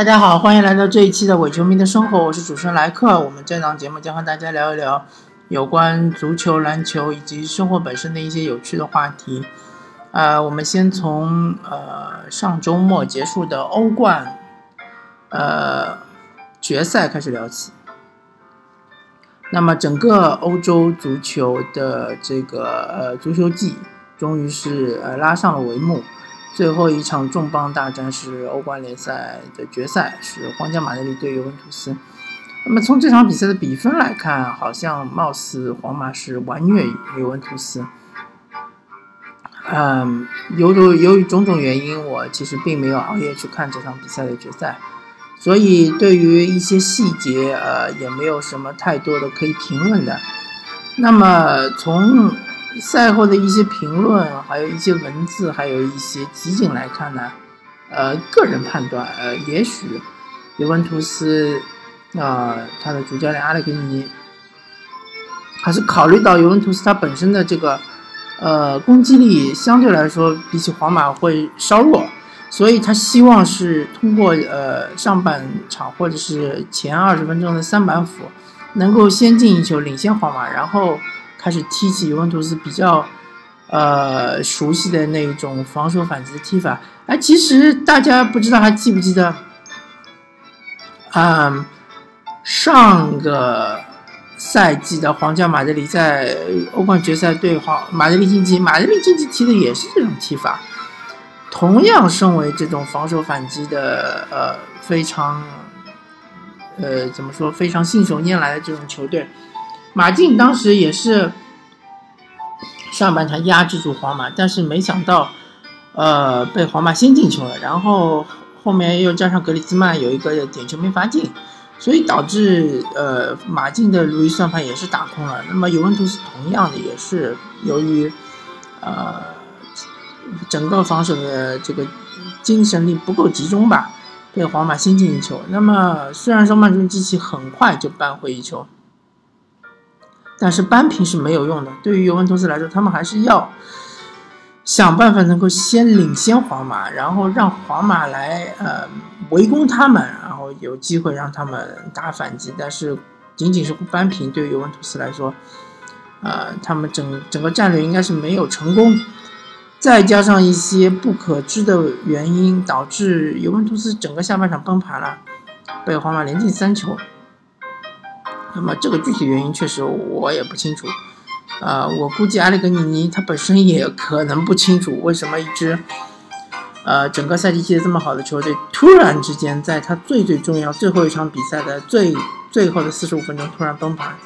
大家好，欢迎来到这一期的伪球迷的生活，我是主持人莱克。我们这档节目将和大家聊一聊有关足球、篮球以及生活本身的一些有趣的话题。呃，我们先从呃上周末结束的欧冠呃决赛开始聊起。那么整个欧洲足球的这个呃足球季终于是呃拉上了帷幕。最后一场重磅大战是欧冠联赛的决赛，是皇家马德里对尤文图斯。那么从这场比赛的比分来看，好像貌似皇马是完虐尤文图斯。嗯，由于由于种种原因，我其实并没有熬夜去看这场比赛的决赛，所以对于一些细节，呃，也没有什么太多的可以评论的。那么从赛后的一些评论，还有一些文字，还有一些集锦来看呢，呃，个人判断，呃，也许尤文图斯啊，他的主教练阿列格尼还是考虑到尤文图斯他本身的这个呃攻击力相对来说比起皇马会稍弱，所以他希望是通过呃上半场或者是前二十分钟的三板斧，能够先进一球领先皇马，然后。开始踢起尤文图斯比较，呃熟悉的那一种防守反击的踢法。哎，其实大家不知道还记不记得，嗯，上个赛季的皇家马德里在欧冠决赛对皇马德里竞技，马德里竞技踢的也是这种踢法，同样身为这种防守反击的呃非常，呃怎么说非常信手拈来的这种球队。马竞当时也是上半场压制住皇马，但是没想到，呃，被皇马先进球了，然后后面又加上格里兹曼有一个点球没罚进，所以导致呃马竞的如意算盘也是打空了。那么尤文图斯同样的也是由于呃整个防守的这个精神力不够集中吧，被皇马先进一球。那么虽然说曼城机器很快就扳回一球。但是扳平是没有用的。对于尤文图斯来说，他们还是要想办法能够先领先皇马，然后让皇马来呃围攻他们，然后有机会让他们打反击。但是仅仅是扳平，对于尤文图斯来说，呃，他们整整个战略应该是没有成功。再加上一些不可知的原因，导致尤文图斯整个下半场崩盘了，被皇马连进三球。那么这个具体原因确实我也不清楚，啊，我估计阿里格尼尼他本身也可能不清楚为什么一支，呃，整个赛季踢得这么好的球队，突然之间在他最最重要最后一场比赛的最最后的四十五分钟突然崩盘。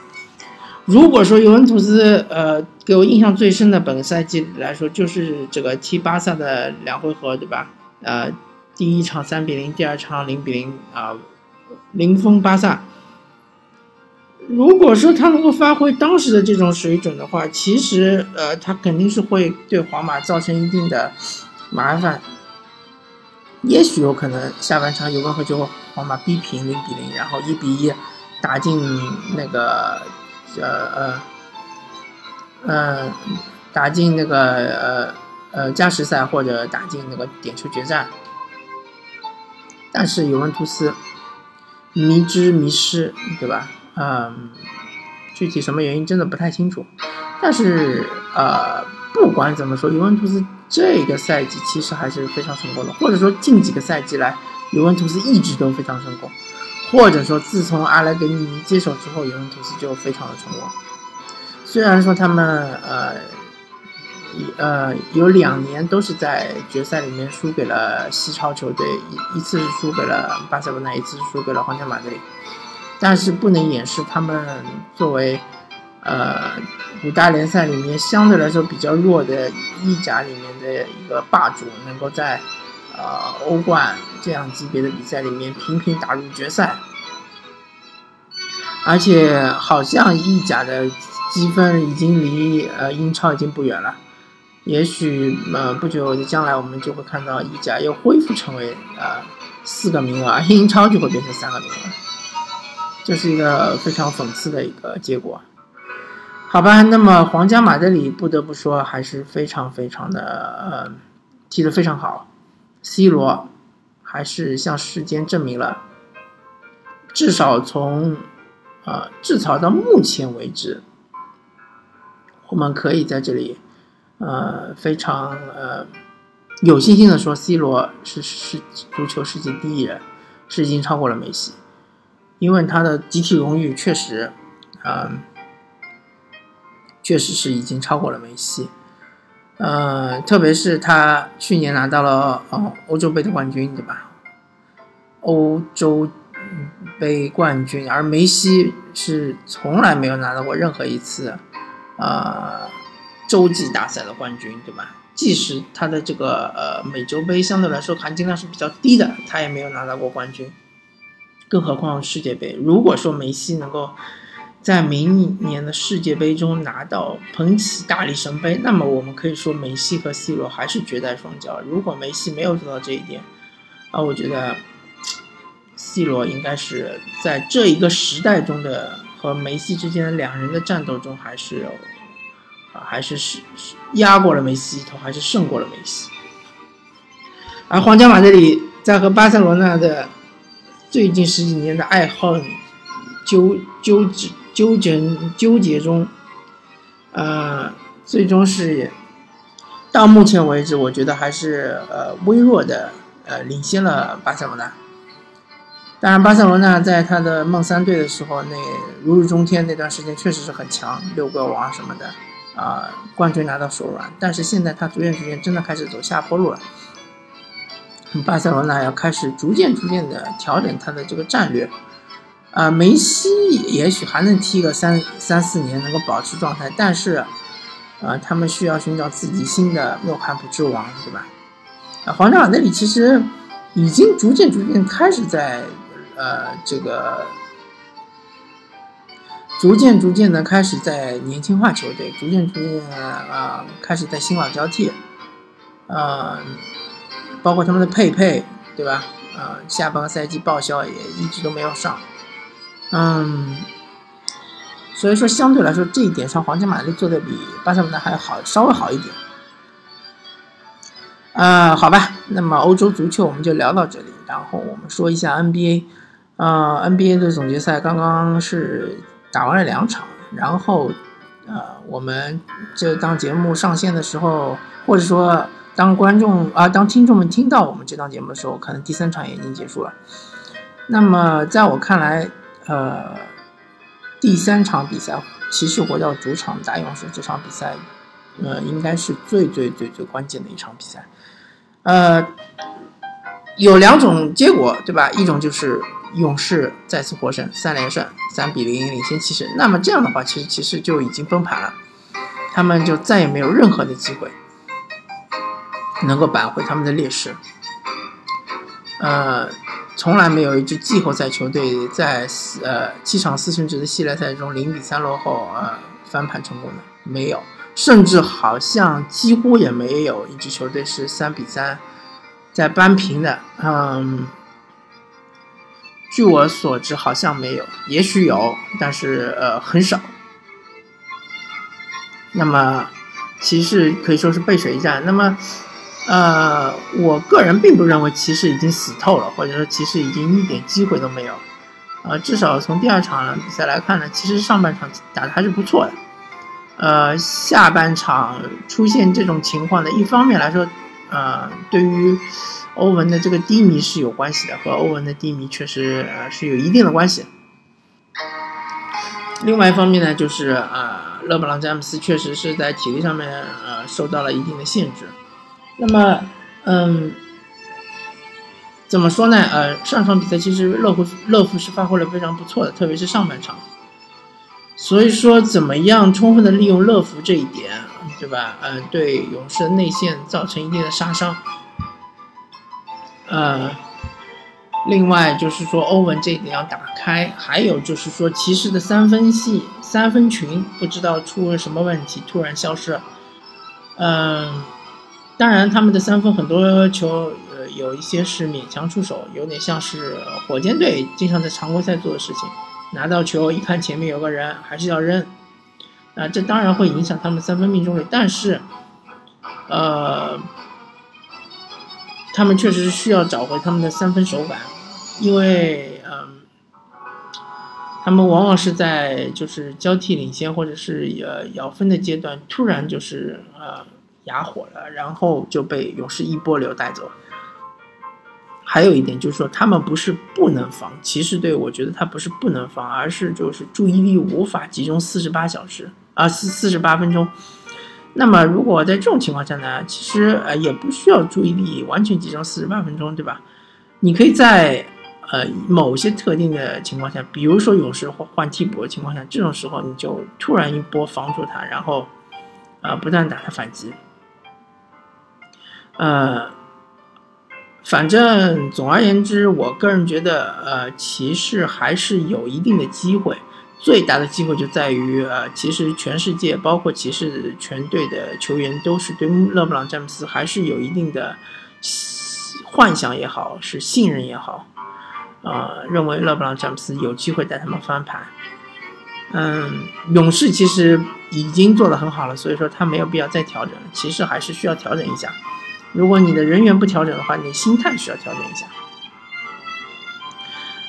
如果说尤文图斯，呃，给我印象最深的本赛季来说，就是这个踢巴萨的两回合，对吧？呃，第一场三比零，第二场零比零，啊，零封巴萨。如果说他能够发挥当时的这种水准的话，其实呃，他肯定是会对皇马造成一定的麻烦。也许有可能下半场有可能就皇马逼平零比零，然后一比一打进那个呃呃呃打进那个呃呃加时赛或者打进那个点球决战。但是尤文图斯迷之迷失，对吧？嗯，具体什么原因真的不太清楚，但是呃，不管怎么说，尤文图斯这个赛季其实还是非常成功的，或者说近几个赛季来，尤文图斯一直都非常成功，或者说自从阿莱格尼接手之后，尤文图斯就非常的成功。虽然说他们呃一呃有两年都是在决赛里面输给了西超球队，一一次是输给了巴塞罗那，一次是输给了皇家马德里。但是不能掩饰他们作为，呃，五大联赛里面相对来说比较弱的意甲里面的一个霸主，能够在，呃，欧冠这样级别的比赛里面频频打入决赛，而且好像意甲的积分已经离呃英超已经不远了，也许呃不久的将来我们就会看到意甲又恢复成为呃四个名额，英超就会变成三个名额。这是一个非常讽刺的一个结果，好吧？那么皇家马德里不得不说还是非常非常的呃踢得非常好，C 罗，还是向世间证明了，至少从啊至少到目前为止，我们可以在这里呃非常呃有信心的说，C 罗是是足球世界第一人，是已经超过了梅西，因为他的集体荣誉确实，嗯，确实是已经超过了梅西。呃，特别是他去年拿到了呃欧洲杯的冠军，对吧？欧洲杯冠军，而梅西是从来没有拿到过任何一次呃洲际大赛的冠军，对吧？即使他的这个呃美洲杯相对来说含金量是比较低的，他也没有拿到过冠军，更何况世界杯。如果说梅西能够，在明年的世界杯中拿到捧起大力神杯，那么我们可以说梅西和 C 罗还是绝代双骄。如果梅西没有做到这一点，啊，我觉得 C 罗应该是在这一个时代中的和梅西之间的两人的战斗中，还是啊，还是是压过了梅西一头，还是胜过了梅西。而皇家马德里在和巴塞罗那的最近十几年的爱恨纠纠结。纠结纠结中，呃，最终是到目前为止，我觉得还是呃微弱的呃领先了巴塞罗那。当然，巴塞罗那在他的梦三队的时候，那如日中天那段时间确实是很强，六个王什么的啊，冠军拿到手软。但是现在他逐渐逐渐真的开始走下坡路了，巴塞罗那要开始逐渐逐渐的调整他的这个战略。啊，梅西也许还能踢个三三四年，能够保持状态，但是，呃，他们需要寻找自己新的诺坎普之王，对吧？啊，皇家马德里其实已经逐渐逐渐开始在，呃，这个逐渐逐渐的开始在年轻化球队，逐渐逐渐啊开始在新老交替，呃，包括他们的佩佩，对吧？啊，下半个赛季报销也一直都没有上。嗯，所以说相对来说这一点上，皇家马德里做的比巴塞罗那还好，稍微好一点。呃，好吧，那么欧洲足球我们就聊到这里，然后我们说一下 NBA。呃，NBA 的总决赛刚刚是打完了两场，然后呃，我们这当节目上线的时候，或者说当观众啊，当听众们听到我们这档节目的时候，可能第三场也已经结束了。那么在我看来，呃，第三场比赛，骑士回到主场打勇士，这场比赛，呃，应该是最最最最关键的一场比赛。呃，有两种结果，对吧？一种就是勇士再次获胜，三连胜，三比零领先骑士。那么这样的话，其实骑士就已经崩盘了，他们就再也没有任何的机会能够扳回他们的劣势。呃。从来没有一支季后赛球队在呃七场四胜制的系列赛中零比三落后呃翻盘成功的没有，甚至好像几乎也没有一支球队是三比三在扳平的。嗯，据我所知好像没有，也许有，但是呃很少。那么骑士可以说是背水一战。那么。呃，我个人并不认为骑士已经死透了，或者说骑士已经一点机会都没有。呃，至少从第二场比赛来看呢，其实上半场打的还是不错的。呃，下半场出现这种情况呢一方面来说，呃，对于欧文的这个低迷是有关系的，和欧文的低迷确实呃是有一定的关系。另外一方面呢，就是呃，勒布朗詹姆斯确实是在体力上面呃受到了一定的限制。那么，嗯，怎么说呢？呃，上场比赛其实乐福乐福是发挥了非常不错的，特别是上半场。所以说，怎么样充分的利用乐福这一点，对吧？呃，对勇士的内线造成一定的杀伤。呃，另外就是说欧文这一点要打开，还有就是说骑士的三分系三分群不知道出了什么问题，突然消失。嗯。当然，他们的三分很多球，呃，有一些是勉强出手，有点像是火箭队经常在常规赛做的事情，拿到球一看前面有个人，还是要扔，啊，这当然会影响他们三分命中率。但是，呃，他们确实需要找回他们的三分手感，因为嗯，他们往往是在就是交替领先或者是呃咬分的阶段，突然就是呃哑火了，然后就被勇士一波流带走。还有一点就是说，他们不是不能防骑士队，我觉得他不是不能防，而是就是注意力无法集中四十八小时啊四四十八分钟。那么如果在这种情况下呢，其实呃也不需要注意力完全集中四十八分钟，对吧？你可以在呃某些特定的情况下，比如说勇士换换替补的情况下，这种时候你就突然一波防住他，然后啊不断打他反击。呃，反正总而言之，我个人觉得呃骑士还是有一定的机会。最大的机会就在于，呃，其实全世界，包括骑士全队的球员，都是对勒布朗詹姆斯还是有一定的幻想也好，是信任也好，呃，认为勒布朗詹姆斯有机会带他们翻盘。嗯，勇士其实已经做得很好了，所以说他没有必要再调整。骑士还是需要调整一下。如果你的人员不调整的话，你心态需要调整一下。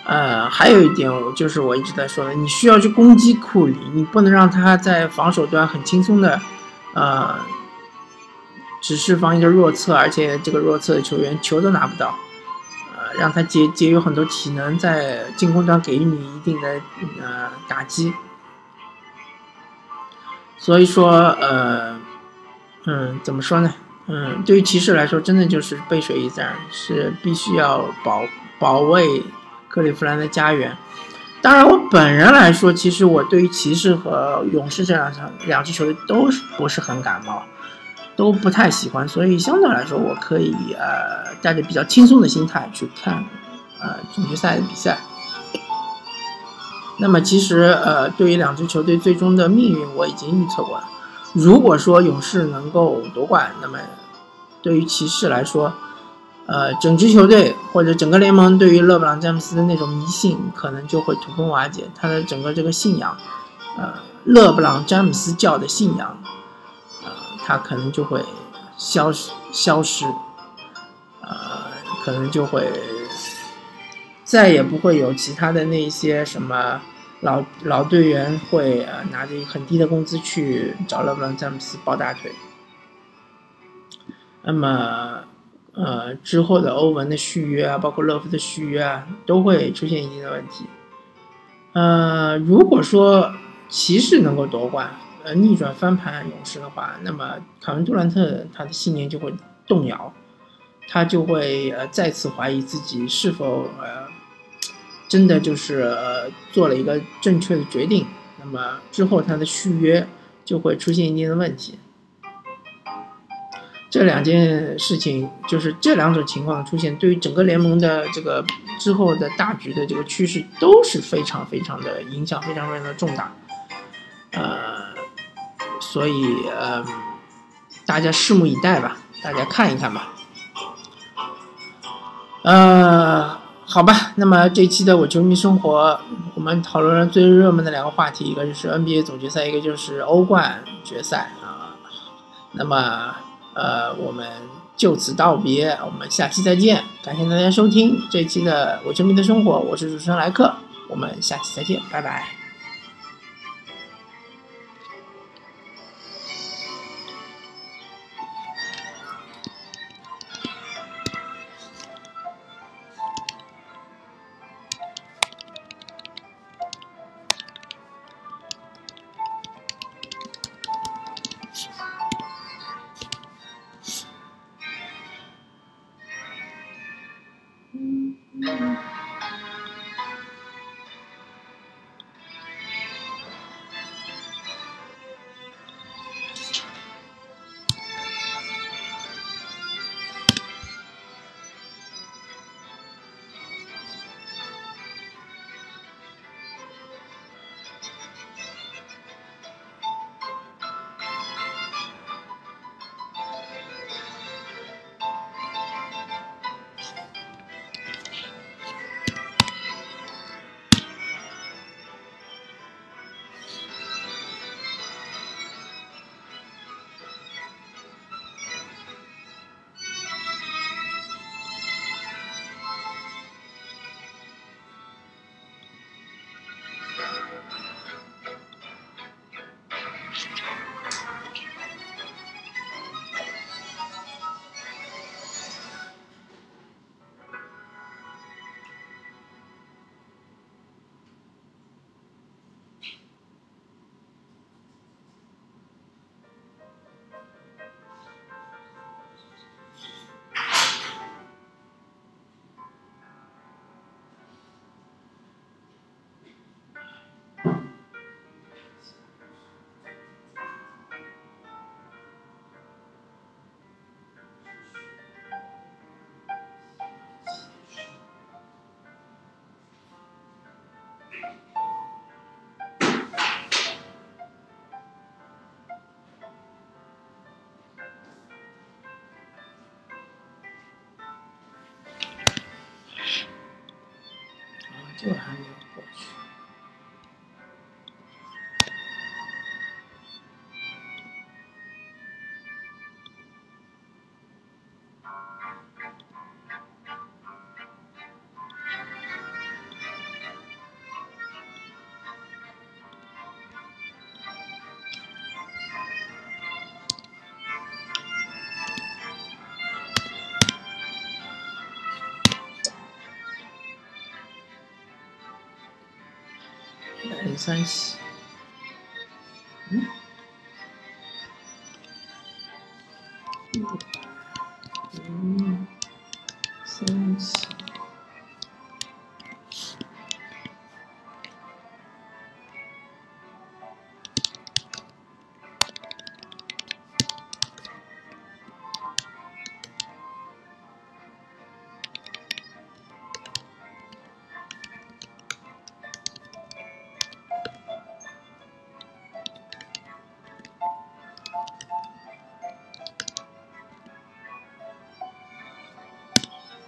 呃，还有一点，我就是我一直在说的，你需要去攻击库里，你不能让他在防守端很轻松的，呃，只是防一个弱侧，而且这个弱侧的球员球都拿不到，呃，让他节节约很多体能，在进攻端给予你一定的呃打击。所以说，呃，嗯，怎么说呢？嗯，对于骑士来说，真的就是背水一战，是必须要保保卫。克利夫兰的家园，当然，我本人来说，其实我对于骑士和勇士这两场两支球队都是不是很感冒，都不太喜欢，所以相对来说，我可以呃带着比较轻松的心态去看呃总决赛的比赛。那么，其实呃对于两支球队最终的命运，我已经预测过了。如果说勇士能够夺冠，那么对于骑士来说，呃，整支球队或者整个联盟对于勒布朗詹姆斯的那种迷信，可能就会土崩瓦解。他的整个这个信仰，呃，勒布朗詹姆斯教的信仰，呃，他可能就会消失消失，呃，可能就会再也不会有其他的那些什么老老队员会呃拿着很低的工资去找勒布朗詹姆斯抱大腿。那么。呃，之后的欧文的续约啊，包括勒夫的续约啊，都会出现一定的问题。呃，如果说骑士能够夺冠，呃，逆转翻盘勇士的话，那么凯文杜兰特他的信念就会动摇，他就会呃再次怀疑自己是否呃真的就是做了一个正确的决定。那么之后他的续约就会出现一定的问题。这两件事情，就是这两种情况出现，对于整个联盟的这个之后的大局的这个趋势都是非常非常的影响，非常非常的重大。呃，所以呃，大家拭目以待吧，大家看一看吧。呃，好吧，那么这期的我球迷生活，我们讨论了最热门的两个话题，一个就是 NBA 总决赛，一个就是欧冠决赛啊。那么。呃，我们就此道别，我们下期再见。感谢大家收听这期的《我球迷的生活》，我是主持人莱克，我们下期再见，拜拜。就还有。size. Hmm? Mm size.